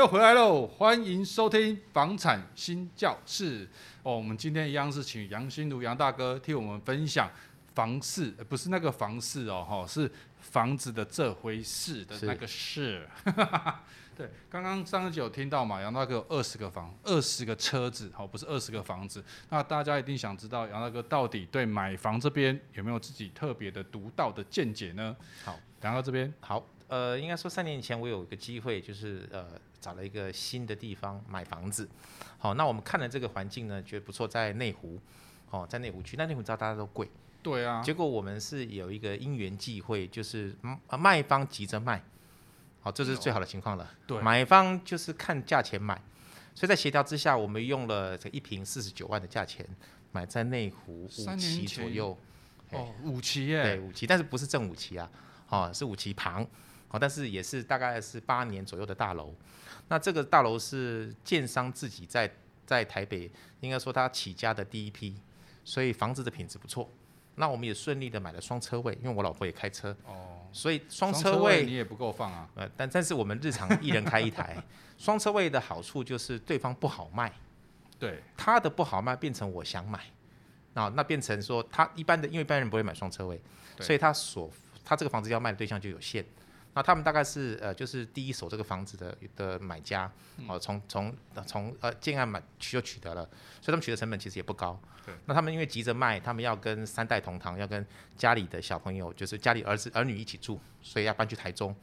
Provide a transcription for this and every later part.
又回来喽，欢迎收听房产新教室哦。我们今天一样是请杨新如杨大哥替我们分享房事，不是那个房事哦，哈，是房子的这回事的那个事。对，刚刚上一集有听到嘛，杨大哥有二十个房，二十个车子，好，不是二十个房子。那大家一定想知道杨大哥到底对买房这边有没有自己特别的独到的见解呢？好，杨大哥这边好，呃，应该说三年前我有一个机会，就是呃找了一个新的地方买房子。好，那我们看了这个环境呢，觉得不错，在内湖，哦，在内湖区，那内湖知道大家都贵，对啊。结果我们是有一个因缘际会，就是卖方急着卖。好，这是最好的情况了。对，买方就是看价钱买，所以在协调之下，我们用了这一瓶四十九万的价钱买在内湖五期左右。哦，五期耶。对，五期，但是不是正五期啊？哦，是五期旁。哦，但是也是大概是八年左右的大楼。那这个大楼是建商自己在在台北，应该说他起家的第一批，所以房子的品质不错。那我们也顺利的买了双车位，因为我老婆也开车。哦。所以双车位你也不够放啊，呃，但但是我们日常一人开一台，双车位的好处就是对方不好卖，对，他的不好卖变成我想买，啊，那变成说他一般的，因为一般人不会买双车位，所以他所他这个房子要卖的对象就有限。那他们大概是呃，就是第一手这个房子的的买家，哦，从从从呃建案买取就取得了，所以他们取得成本其实也不高。对。那他们因为急着卖，他们要跟三代同堂，要跟家里的小朋友，就是家里儿子儿女一起住，所以要搬去台中，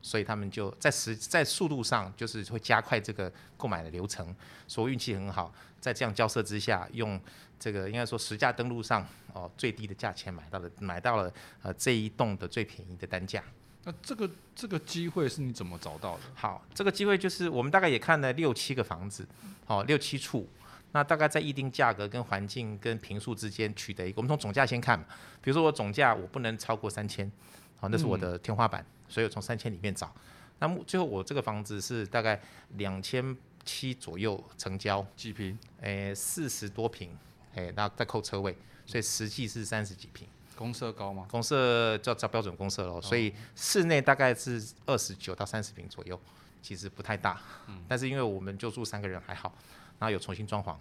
所以他们就在时在速度上就是会加快这个购买的流程。所以运气很好，在这样交涉之下，用这个应该说实价登录上哦最低的价钱买到了买到了呃这一栋的最便宜的单价。那这个这个机会是你怎么找到的？好，这个机会就是我们大概也看了六七个房子，好、哦、六七处，那大概在议定价格跟环境跟平数之间取得一个，我们从总价先看嘛，比如说我总价我不能超过三千，好，那是我的天花板，嗯、所以我从三千里面找。那么最后我这个房子是大概两千七左右成交，几平？诶，四十多平，诶，那再扣车位，所以实际是三十几坪。公设高吗？公设叫叫标准公设喽，所以室内大概是二十九到三十平左右，其实不太大。嗯，但是因为我们就住三个人还好，然后有重新装潢，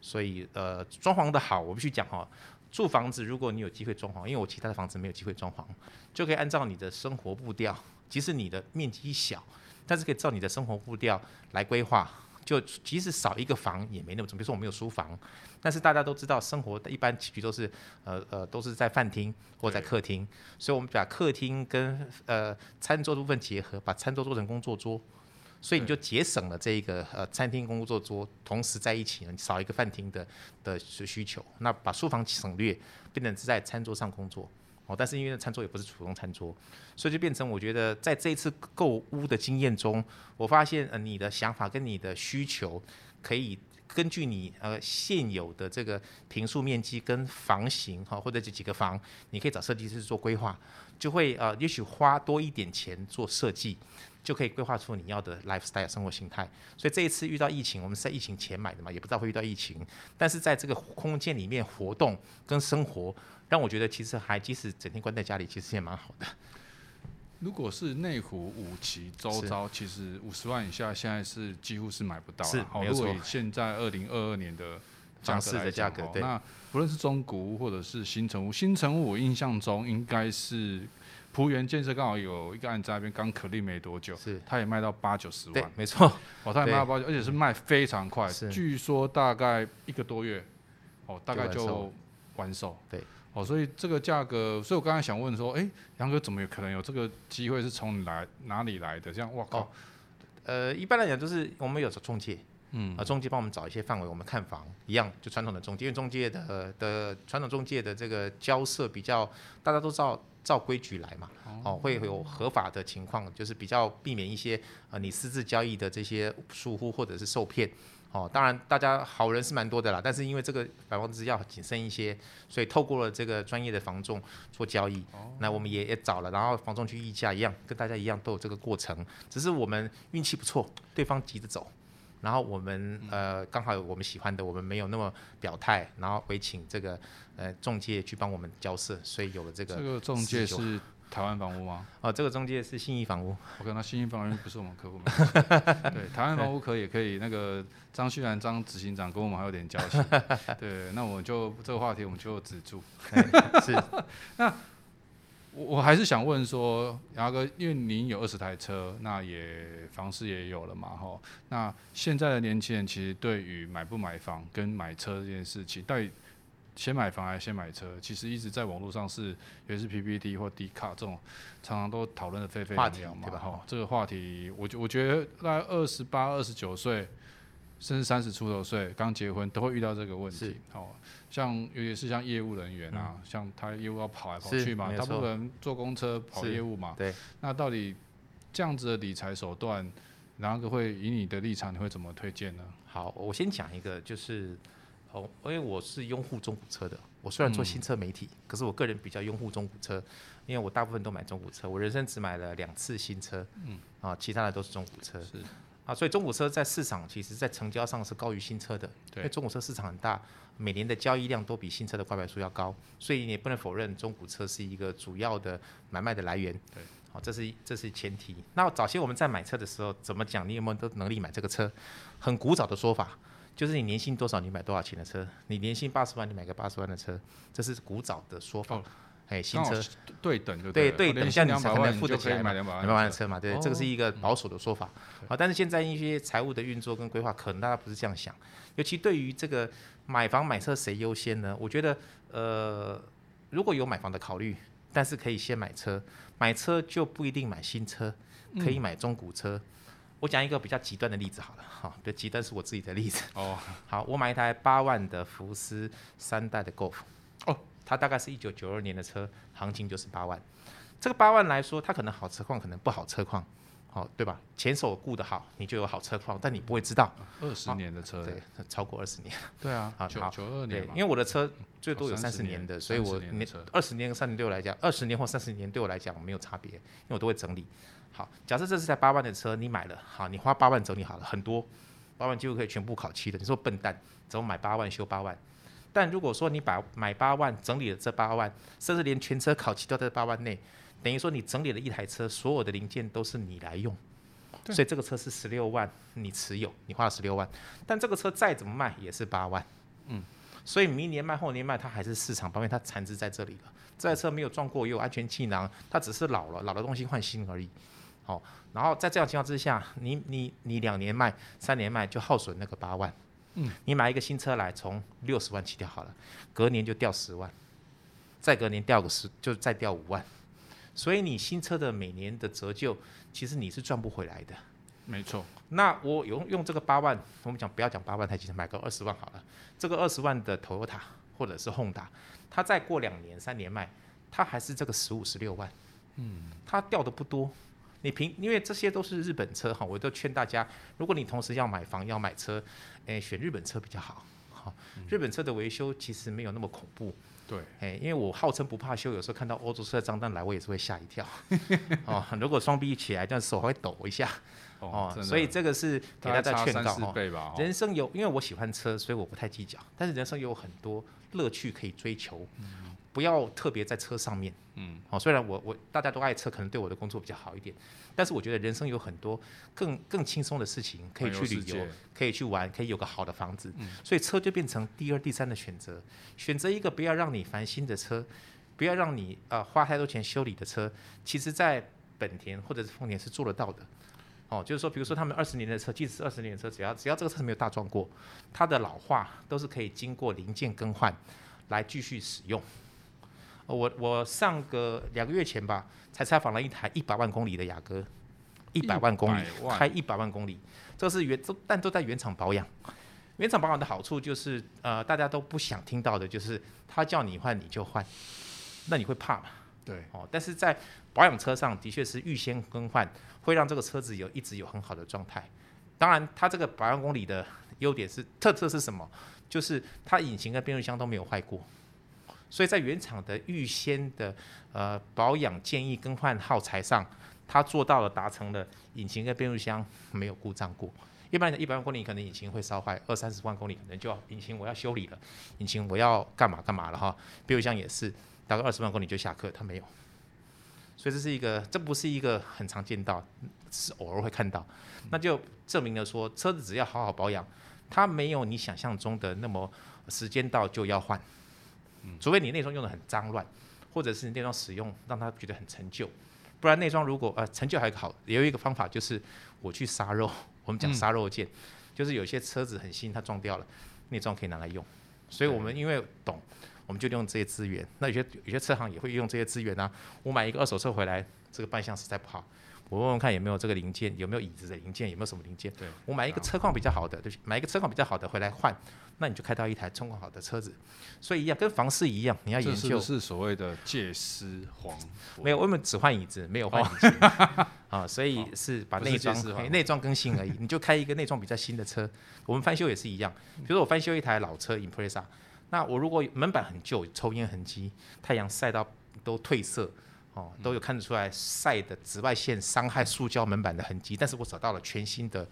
所以呃装潢的好，我必须讲哈，住房子如果你有机会装潢，因为我其他的房子没有机会装潢，就可以按照你的生活步调，即使你的面积小，但是可以照你的生活步调来规划。就即使少一个房也没那么重，比如说我们有书房，但是大家都知道生活的一般起居都是呃呃都是在饭厅或在客厅，所以我们把客厅跟呃餐桌部分结合，把餐桌做成工作桌，所以你就节省了这一个呃餐厅工作桌同时在一起，呢少一个饭厅的的需求，那把书房省略，变成是在餐桌上工作。哦，但是因为餐桌也不是普通餐桌，所以就变成我觉得在这一次购物的经验中，我发现呃你的想法跟你的需求，可以根据你呃现有的这个平数面积跟房型哈，或者这几个房，你可以找设计师做规划，就会呃也许花多一点钱做设计，就可以规划出你要的 lifestyle 生活形态。所以这一次遇到疫情，我们是在疫情前买的嘛，也不知道会遇到疫情，但是在这个空间里面活动跟生活。让我觉得其实还即使整天关在家里，其实也蛮好的。如果是内湖五期周遭，其实五十万以下现在是几乎是买不到。是，没有错。如果以现在二零二二年的涨势的价格，对。那不论是中古屋或者是新城屋，新城屋我印象中应该是璞园建设刚好有一个案在那边刚可立没多久，是，他也卖到八九十万。没错。哦，他也卖到八九，而且是卖非常快，据说大概一个多月，哦，大概就完售。对。哦，所以这个价格，所以我刚才想问说，哎，杨哥怎么有可能有这个机会是从来哪里来的？这样，我靠、哦！呃，一般来讲就是我们有找中介，嗯，啊，中介帮我们找一些范围，我们看房一样，就传统的中介，因为中介的的传统中介的这个交涉比较，大家都照照规矩来嘛，哦，会有合法的情况，就是比较避免一些呃你私自交易的这些疏忽或者是受骗。哦，当然，大家好人是蛮多的啦，但是因为这个买房子要谨慎一些，所以透过了这个专业的房仲做交易。哦，那我们也也找了，然后房仲去议价一样，跟大家一样都有这个过程，只是我们运气不错，对方急着走，然后我们呃刚好有我们喜欢的，我们没有那么表态，然后委请这个呃中介去帮我们交涉，所以有了这个。这个中介是台湾房屋吗？哦，这个中介是信义房屋。我看到信义房屋不是我们客户。对，台湾房屋可以，可以。那个张旭然张执行长跟我们还有点交情。对，那我们就这个话题我们就止住。是。那我我还是想问说，牙哥，因为您有二十台车，那也房市也有了嘛，吼。那现在的年轻人其实对于买不买房跟买车这件事情，到底先买房还是先买车？其实一直在网络上是，也是 PPT 或 D 卡这种，常常都讨论的沸沸扬扬嘛，吼。这个话题，我我觉得在二十八、二十九岁，甚至三十出头岁刚结婚，都会遇到这个问题。哦，像尤其是像业务人员啊，嗯、像他业务要跑来跑去嘛，他不可能坐公车跑业务嘛。对。那到底这样子的理财手段，然后会以你的立场，你会怎么推荐呢？好，我先讲一个，就是。哦，因为我是拥护中古车的。我虽然做新车媒体，嗯、可是我个人比较拥护中古车，因为我大部分都买中古车。我人生只买了两次新车，嗯，啊，其他的都是中古车。是啊，所以中古车在市场其实在成交上是高于新车的。对，因为中古车市场很大，每年的交易量都比新车的挂牌数要高，所以你也不能否认中古车是一个主要的买卖的来源。对，好、啊，这是这是前提。那早些我们在买车的时候怎么讲？你有没有都能力买这个车？很古早的说法。就是你年薪多少，你买多少钱的车？你年薪八十万，你买个八十万的车，这是古早的说法。哎、哦，新车对等就对，对对等，像你才能付得起来买两百万的车嘛？对，哦、这个是一个保守的说法。啊，但是现在一些财务的运作跟规划，可能大家不是这样想。尤其对于这个买房买车谁优先呢？我觉得，呃，如果有买房的考虑，但是可以先买车，买车就不一定买新车，可以买中古车。嗯我讲一个比较极端的例子好了，哈，比较极端是我自己的例子。哦，好，我买一台八万的福斯三代的 Golf，哦，它大概是一九九二年的车，行情就是八万。这个八万来说，它可能好车况，可能不好车况，好，对吧？前手顾得好，你就有好车况，但你不会知道。二十年的车，对，超过二十年。对啊，好，九九二年。对，因为我的车最多有三十年的，所以我年二十年跟三十六来讲，二十年或三十年对我来讲没有差别，因为我都会整理。好，假设这是台八万的车，你买了，好，你花八万整理好了，很多，八万几乎可以全部烤漆的。你说笨蛋，怎么买八万修八万？但如果说你把买八万整理了这八万，甚至连全车烤漆都在八万内，等于说你整理了一台车，所有的零件都是你来用，所以这个车是十六万，你持有，你花了十六万，但这个车再怎么卖也是八万，嗯，所以明年卖后年卖它还是市场方面，它残值在这里了。这台车没有撞过，也有安全气囊，它只是老了，老的东西换新而已。好，然后在这样情况之下，你你你两年卖、三年卖就耗损那个八万，嗯，你买一个新车来，从六十万起跳好了，隔年就掉十万，再隔年掉个十，就再掉五万，所以你新车的每年的折旧，其实你是赚不回来的。没错，那我用用这个八万，我们讲不要讲八万台机车，买个二十万好了，这个二十万的 Toyota 或者是 Honda，它再过两年、三年卖，它还是这个十五、十六万，嗯，它掉的不多。你平，因为这些都是日本车哈，我都劝大家，如果你同时要买房要买车，诶，选日本车比较好，好，日本车的维修其实没有那么恐怖，对，诶，因为我号称不怕修，有时候看到欧洲车的账单来，我也是会吓一跳，哦，如果双臂一起来，这样手还会抖一下，哦，所以这个是给大家劝告哦，人生有，因为我喜欢车，所以我不太计较，但是人生有很多乐趣可以追求。不要特别在车上面，嗯，好，虽然我我大家都爱车，可能对我的工作比较好一点，但是我觉得人生有很多更更轻松的事情可以去旅游，可以去玩，可以有个好的房子，嗯，所以车就变成第二、第三的选择，选择一个不要让你烦心的车，不要让你呃花太多钱修理的车，其实在本田或者是丰田是做得到的，哦，就是说，比如说他们二十年的车，即使是二十年的车，只要只要这个车没有大撞过，它的老化都是可以经过零件更换来继续使用。我我上个两个月前吧，才采访了一台一百万公里的雅阁，一百万公里开一百万公里，这是原都但都在原厂保养。原厂保养的好处就是，呃，大家都不想听到的就是他叫你换你就换，那你会怕吗？对，哦，但是在保养车上的确是预先更换，会让这个车子有一直有很好的状态。当然，它这个百万公里的优点是特色是什么？就是它引擎跟变速箱都没有坏过。所以在原厂的预先的呃保养建议更换耗材上，它做到了达成了引擎跟变速箱没有故障过。一般的一百万公里可能引擎会烧坏，二三十万公里可能就要引擎我要修理了，引擎我要干嘛干嘛了哈。变速箱也是大概二十万公里就下课，它没有。所以这是一个，这不是一个很常见到，是偶尔会看到，那就证明了说，车子只要好好保养，它没有你想象中的那么时间到就要换，除非你内装用得很脏乱，或者是内装使用让他觉得很陈旧，不然内装如果呃陈旧还好，也有一个方法就是我去杀肉，我们讲杀肉件，就是有些车子很新，它撞掉了，内装可以拿来用，所以我们因为懂。我们就利用这些资源，那有些有些车行也会用这些资源啊。我买一个二手车回来，这个扮相实在不好，我问问看有没有这个零件，有没有椅子的零件，有没有什么零件。对，我买一个车况比较好的，对，买一个车况比较好的回来换，那你就开到一台状况好的车子。所以一样，跟房市一样，你要研究。这是，是所谓的借尸还？没有，我们只换椅子，没有换椅子。啊，所以是把内装内装更新而已。你就开一个内装比较新的车，我们翻修也是一样。比如说我翻修一台老车 Impresa，。那我如果门板很旧，抽烟痕迹，太阳晒到都褪色，哦，都有看得出来晒的紫外线伤害塑胶门板的痕迹，但是我找到了全新的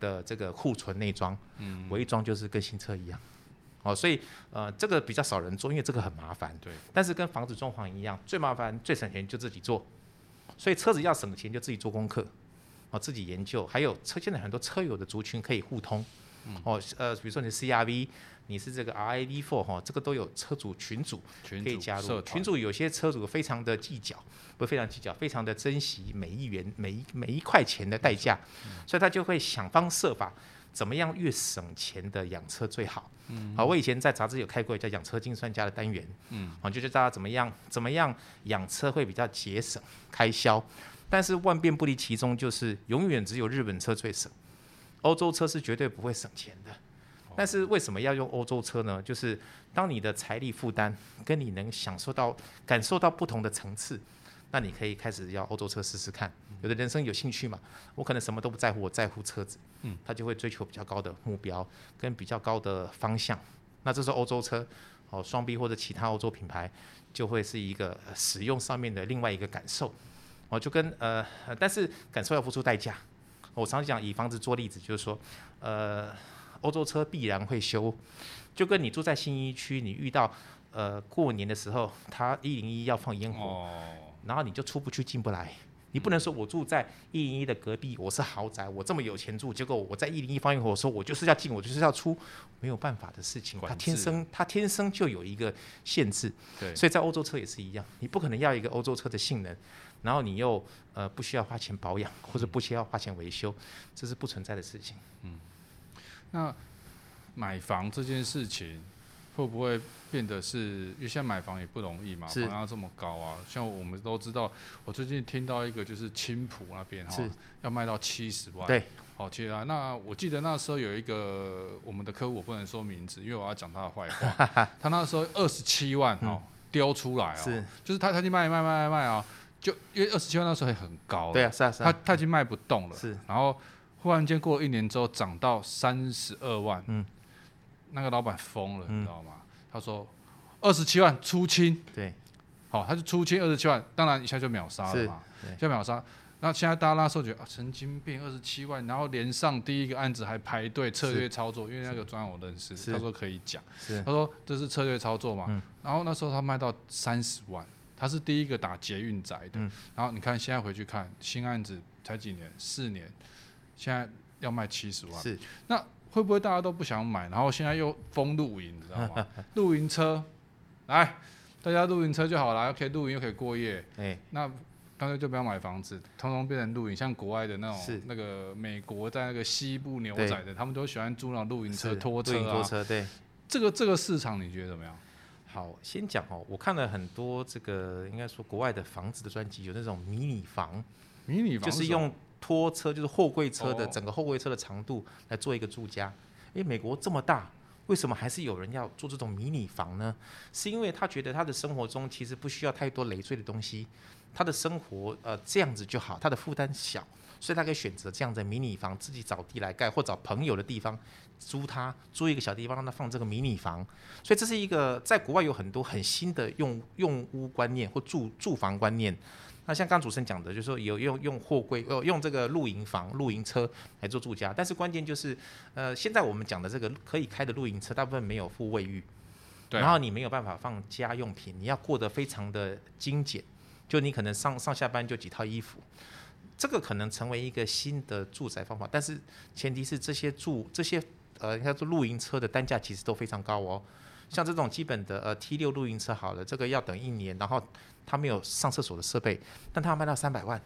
的这个库存内装，嗯，我一装就是跟新车一样，哦，所以呃这个比较少人做，因为这个很麻烦，对，但是跟房子装潢一样，最麻烦最省钱就自己做，所以车子要省钱就自己做功课，哦，自己研究，还有车现在很多车友的族群可以互通，哦，呃，比如说你 CRV。你是这个 RAV4 哈，这个都有车主群组可以加入。群主有些车主非常的计较，不非常计较，非常的珍惜每一元、每一每一块钱的代价，所以他就会想方设法，怎么样越省钱的养车最好。嗯，好，我以前在杂志有开过叫养车精算家的单元，嗯，啊，就是大家怎么样怎么样养车会比较节省开销，但是万变不离其宗，就是永远只有日本车最省，欧洲车是绝对不会省钱的。但是为什么要用欧洲车呢？就是当你的财力负担跟你能享受到、感受到不同的层次，那你可以开始要欧洲车试试看。有的人生有兴趣嘛，我可能什么都不在乎，我在乎车子，嗯，他就会追求比较高的目标跟比较高的方向。那这时候欧洲车哦，双 B 或者其他欧洲品牌就会是一个使用上面的另外一个感受。哦，就跟呃，但是感受要付出代价。我常常讲以房子做例子，就是说，呃。欧洲车必然会修，就跟你住在新一区，你遇到呃过年的时候，他一零一要放烟火，哦，然后你就出不去进不来，你不能说我住在一零一的隔壁，我是豪宅，我这么有钱住，结果我在一零一放烟火，我说我就是要进，我就是要出，没有办法的事情，他天生他天生就有一个限制，对，所以在欧洲车也是一样，你不可能要一个欧洲车的性能，然后你又呃不需要花钱保养或者不需要花钱维修，这是不存在的事情，嗯。那买房这件事情会不会变得是？因为现在买房也不容易嘛，房价这么高啊。像我们都知道，我最近听到一个就是青浦那边哈，要卖到七十万。对，好，其实啊，那我记得那时候有一个我们的客户，我不能说名字，因为我要讲他的坏话。他那时候二十七万哦，丢出来哦，就是他他去卖卖卖卖卖啊，就因为二十七万那时候也很高。对啊，是啊，是啊。他他已经卖不动了。是，然后。忽然间过了一年之后涨到三十二万，嗯，那个老板疯了，你知道吗？他说二十七万出清，对，好，他就出清二十七万，当然一下就秒杀了嘛，就秒杀。那现在大家那时候觉得啊，神经病，二十七万，然后连上第一个案子还排队策略操作，因为那个专案我认识，他说可以讲，他说这是策略操作嘛，然后那时候他卖到三十万，他是第一个打捷运宅的，然后你看现在回去看新案子才几年，四年。现在要卖七十万，是那会不会大家都不想买？然后现在又封露营，你知道吗？露营车，来，大家露营车就好了，又可以露营又可以过夜。哎，那干脆就不要买房子，通通变成露营。像国外的那种，是那个美国在那个西部牛仔的，他们都喜欢租那种露营车、拖车啊。拖车，对。这个这个市场你觉得怎么样？好，先讲哦，我看了很多这个应该说国外的房子的专辑，有那种迷你房，迷你房就是用。拖车就是货柜车的整个货柜车的长度来做一个住家，因为美国这么大，为什么还是有人要住这种迷你房呢？是因为他觉得他的生活中其实不需要太多累赘的东西，他的生活呃这样子就好，他的负担小，所以他可以选择这样的迷你房，自己找地来盖或找朋友的地方租他租一个小地方让他放这个迷你房，所以这是一个在国外有很多很新的用用屋观念或住住房观念。那像刚主持人讲的，就是说有用用货柜，呃，用这个露营房、露营车来做住家，但是关键就是，呃，现在我们讲的这个可以开的露营车，大部分没有附卫浴，对，然后你没有办法放家用品，你要过得非常的精简，就你可能上上下班就几套衣服，这个可能成为一个新的住宅方法，但是前提是这些住这些呃，应该说露营车的单价其实都非常高哦。像这种基本的呃 T 六露营车好了，这个要等一年，然后它没有上厕所的设备，但它要卖到三百万。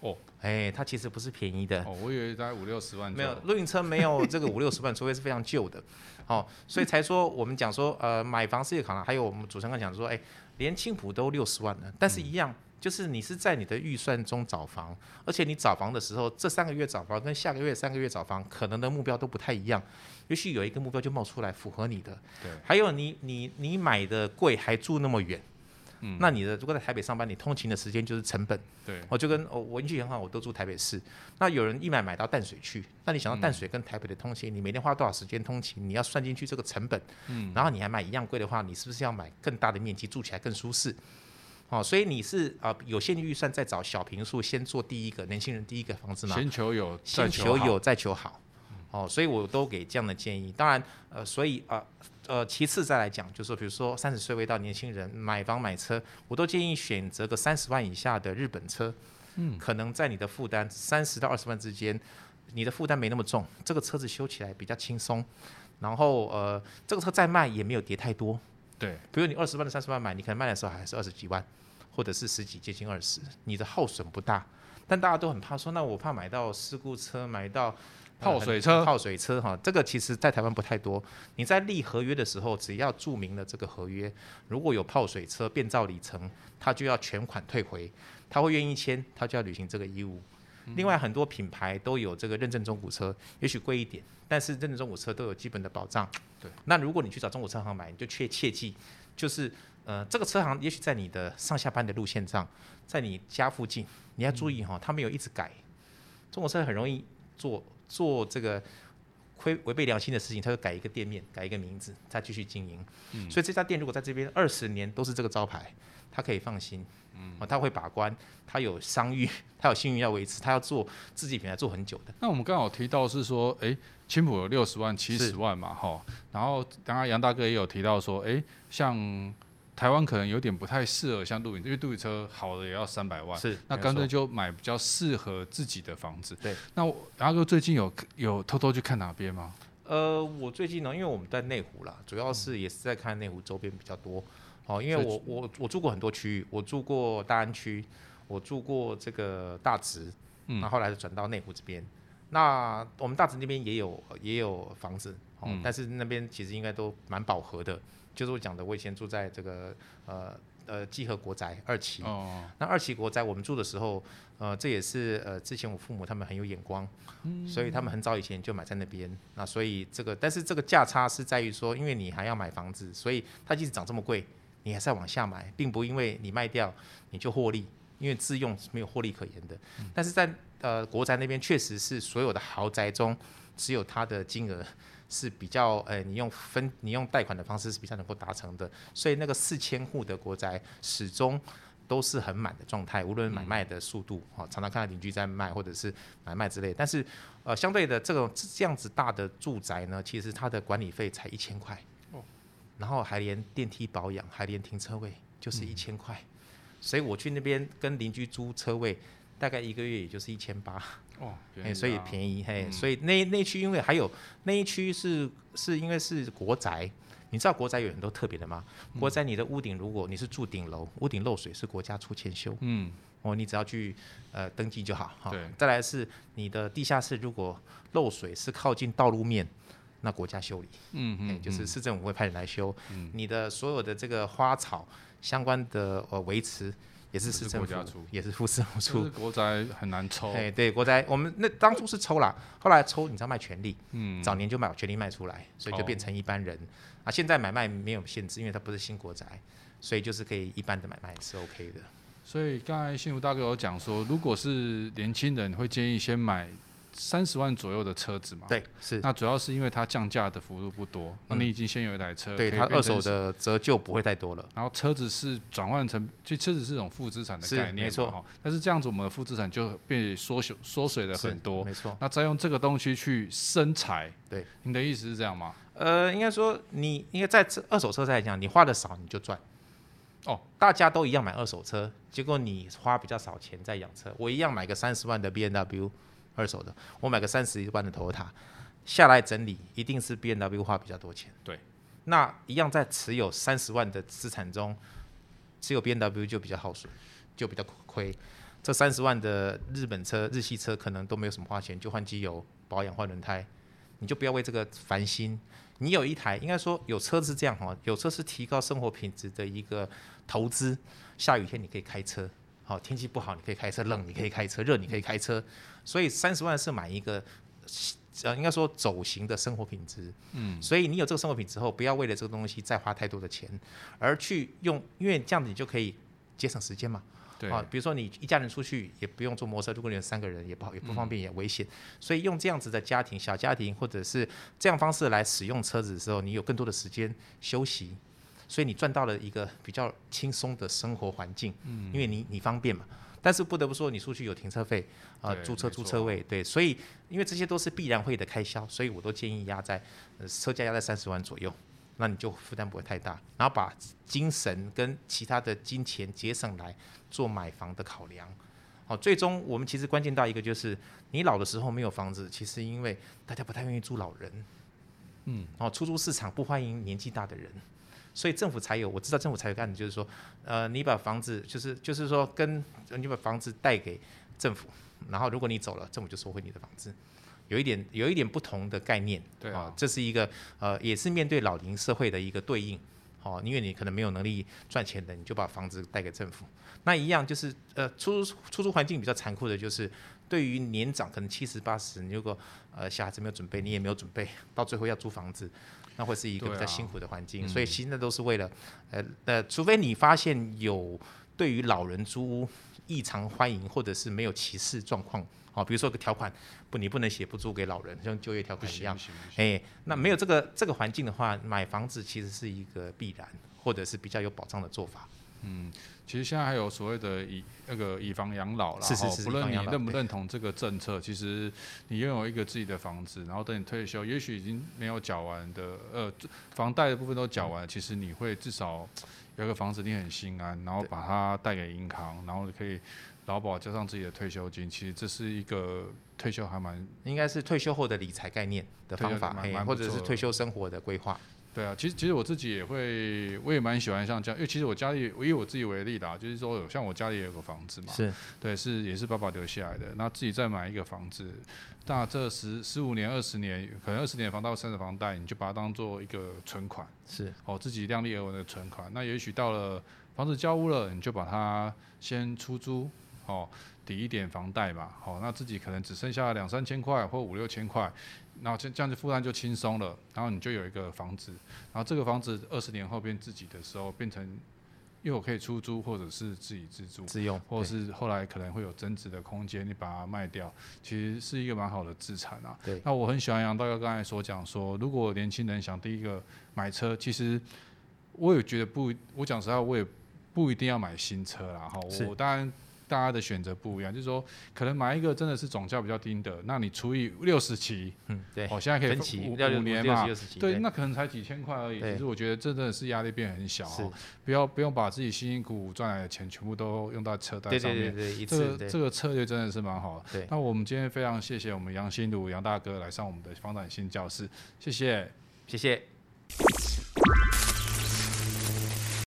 哦，哎，它其实不是便宜的。哦，我以为大概五六十万。没有，露营车没有这个 五六十万，除非是非常旧的。哦，所以才说我们讲说，呃，买房是一个考量。还有我们主持人讲说，哎，连青浦都六十万了，但是一样，就是你是在你的预算中找房，而且你找房的时候，这三个月找房跟下个月三个月找房，可能的目标都不太一样。也许有一个目标就冒出来符合你的。对。还有你你你买的贵，还住那么远。嗯，那你的如果在台北上班，你通勤的时间就是成本。对，我就跟我我运气很好，我都住台北市。那有人一买买到淡水去，那你想到淡水跟台北的通勤，嗯、你每天花多少时间通勤？你要算进去这个成本。嗯，然后你还买一样贵的话，你是不是要买更大的面积，住起来更舒适？哦，所以你是啊、呃，有限的预算再找小平数，先做第一个年轻人第一个房子吗。先求有，先求有再求好。哦，所以我都给这样的建议。当然，呃，所以啊。呃呃，其次再来讲，就是说，比如说三十岁未到年轻人买房买车，我都建议选择个三十万以下的日本车，嗯，可能在你的负担三十到二十万之间，你的负担没那么重，这个车子修起来比较轻松，然后呃，这个车再卖也没有跌太多，对，比如你二十万的三十万买，你可能卖的时候还是二十几万，或者是十几接近二十，你的耗损不大，但大家都很怕说，那我怕买到事故车，买到。泡水车，泡水车哈，这个其实在台湾不太多。你在立合约的时候，只要注明了这个合约，如果有泡水车变造里程，他就要全款退回，他会愿意签，他就要履行这个义务。另外很多品牌都有这个认证中古车，也许贵一点，但是认证中古车都有基本的保障。对，那如果你去找中国车行买，你就切切记，就是呃这个车行也许在你的上下班的路线上，在你家附近，你要注意哈，他没有一直改，中国车很容易做。做这个亏违背良心的事情，他就改一个店面，改一个名字，再继续经营。嗯，所以这家店如果在这边二十年都是这个招牌，他可以放心。嗯，他会把关，他有商誉，他有信誉要维持，他要做自己品牌做很久的。那我们刚好提到是说，哎，青浦有六十万、七十万嘛，哈。然后刚刚杨大哥也有提到说，哎，像。台湾可能有点不太适合像露营，因为露营车好的也要三百万，是，那干脆就买比较适合自己的房子。对，那杨哥最近有有偷偷去看哪边吗？呃，我最近呢，因为我们在内湖啦，主要是也是在看内湖周边比较多。哦，因为我我我住过很多区域，我住过大安区，我住过这个大直，嗯，然后后来就转到内湖这边。那我们大直那边也有也有房子，哦，嗯，但是那边其实应该都蛮饱和的。就是我讲的，我以前住在这个呃呃基和国宅二期。哦。那二期国宅我们住的时候，呃，这也是呃之前我父母他们很有眼光，嗯，所以他们很早以前就买在那边。那所以这个，但是这个价差是在于说，因为你还要买房子，所以它即使涨这么贵，你还是要往下买，并不因为你卖掉你就获利，因为自用是没有获利可言的。嗯。但是在呃国宅那边，确实是所有的豪宅中，只有它的金额。是比较，呃、欸，你用分，你用贷款的方式是比较能够达成的，所以那个四千户的国宅始终都是很满的状态，无论买卖的速度，啊，常常看到邻居在卖或者是买卖之类，但是，呃，相对的这种这样子大的住宅呢，其实它的管理费才一千块，哦，然后还连电梯保养，还连停车位，就是一千块，所以我去那边跟邻居租车位，大概一个月也就是一千八。哦，哎，所以便宜嘿，嗯、所以那那区因为还有那一区是是因为是国宅，你知道国宅有很多特别的吗？嗯、国宅你的屋顶如果你是住顶楼，屋顶漏水是国家出钱修，嗯，哦，你只要去呃登记就好，哈。对。再来是你的地下室如果漏水是靠近道路面，那国家修理，嗯嗯，就是市政府会派人来修，嗯，你的所有的这个花草相关的呃维持。也是市政府出，也是副市政府出。国宅很难抽。哎，对，国宅我们那当初是抽啦，后来抽你知道卖权利，嗯，早年就买权利卖出来，所以就变成一般人。哦、啊，现在买卖没有限制，因为它不是新国宅，所以就是可以一般的买卖是 OK 的。所以刚才幸福大哥有讲说，如果是年轻人，会建议先买。三十万左右的车子嘛，对，是。那主要是因为它降价的幅度不多，那、嗯、你已经先有一台车，对，它二手的折旧不会太多了。然后车子是转换成，就车子是一种负资产的概念，没错。但是这样子，我们的负资产就被缩小缩水了很多，没错。那再用这个东西去生财，对，你的意思是这样吗？呃，应该说你应该在这二手车上来讲，你花的少你就赚，哦，大家都一样买二手车，结果你花比较少钱在养车。我一样买个三十万的 BMW 二手的，我买个三十一万的 Toyota 下来整理，一定是 B N W 花比较多钱。对，那一样在持有三十万的资产中，持有 B N W 就比较耗损，就比较亏。这三十万的日本车、日系车可能都没有什么花钱，就换机油、保养、换轮胎，你就不要为这个烦心。你有一台，应该说有车是这样哈，有车是提高生活品质的一个投资。下雨天你可以开车，好，天气不好你可以开车，冷你可以开车，热你可以开车。所以三十万是买一个，呃，应该说走形的生活品质。嗯，所以你有这个生活品质后，不要为了这个东西再花太多的钱，而去用，因为这样子你就可以节省时间嘛。对啊，比如说你一家人出去也不用坐摩托车，如果你有三个人也不好，也不方便，也危险。嗯、所以用这样子的家庭、小家庭或者是这样方式来使用车子的时候，你有更多的时间休息，所以你赚到了一个比较轻松的生活环境。嗯，因为你你方便嘛。但是不得不说，你出去有停车费啊，租车租车位，对，所以因为这些都是必然会的开销，所以我都建议压在呃车价压在三十万左右。那你就负担不会太大，然后把精神跟其他的金钱节省来做买房的考量。好，最终我们其实关键到一个就是，你老的时候没有房子，其实因为大家不太愿意租老人，嗯，哦，出租市场不欢迎年纪大的人，所以政府才有，我知道政府才有干的就是说，呃，你把房子就是就是说跟你把房子贷给政府，然后如果你走了，政府就收回你的房子。有一点有一点不同的概念，对啊，这是一个呃，也是面对老龄社会的一个对应，哦，因为你可能没有能力赚钱的，你就把房子贷给政府，那一样就是呃，出租出租环境比较残酷的就是，对于年长可能七十八十，你如果呃小孩子没有准备，你也没有准备，到最后要租房子，那会是一个比较辛苦的环境，所以其实那都是为了呃呃，除非你发现有对于老人租屋异常欢迎或者是没有歧视状况。好，比如说个条款，不，你不能写不租给老人，像就业条款一样。哎，那没有这个这个环境的话，买房子其实是一个必然，或者是比较有保障的做法。嗯，其实现在还有所谓的以那个以房养老啦，是是是，不论你认不认同这个政策，其实你拥有一个自己的房子，然后等你退休，也许已经没有缴完的呃房贷的部分都缴完，其实你会至少有一个房子，你很心安，然后把它贷给银行，然后可以。劳保加上自己的退休金，其实这是一个退休还蛮应该是退休后的理财概念的方法，或者是退休生活的规划。对啊，其实其实我自己也会，我也蛮喜欢像这样，因为其实我家里，我以我自己为例的，就是说像我家里也有个房子嘛，是对，是也是爸爸留下来的，那自己再买一个房子，那这十十五年、二十年，可能二十年房贷、三十房贷，你就把它当做一个存款，是哦，自己量力而为的存款。那也许到了房子交屋了，你就把它先出租。哦，抵一点房贷嘛，好、哦，那自己可能只剩下两三千块或五六千块，然后这这样子负担就轻松了，然后你就有一个房子，然后这个房子二十年后变自己的时候，变成又可以出租或者是自己自住自用，或者是后来可能会有增值的空间，你把它卖掉，其实是一个蛮好的资产啊。对，那我很喜欢杨大哥刚才所讲说，如果年轻人想第一个买车，其实我也觉得不，我讲实话，我也不一定要买新车啦，哈，我当然。大家的选择不一样，就是说，可能买一个真的是总价比较低的，那你除以六十期，嗯，对，哦，现在可以五五年嘛，对，对，那可能才几千块而已。其实我觉得这真的是压力变很小哦，不要不用把自己辛辛苦苦赚来的钱全部都用到车贷上面。对对对，这个这个策略真的是蛮好的。对，那我们今天非常谢谢我们杨新儒杨大哥来上我们的房产新教室，谢谢，谢谢。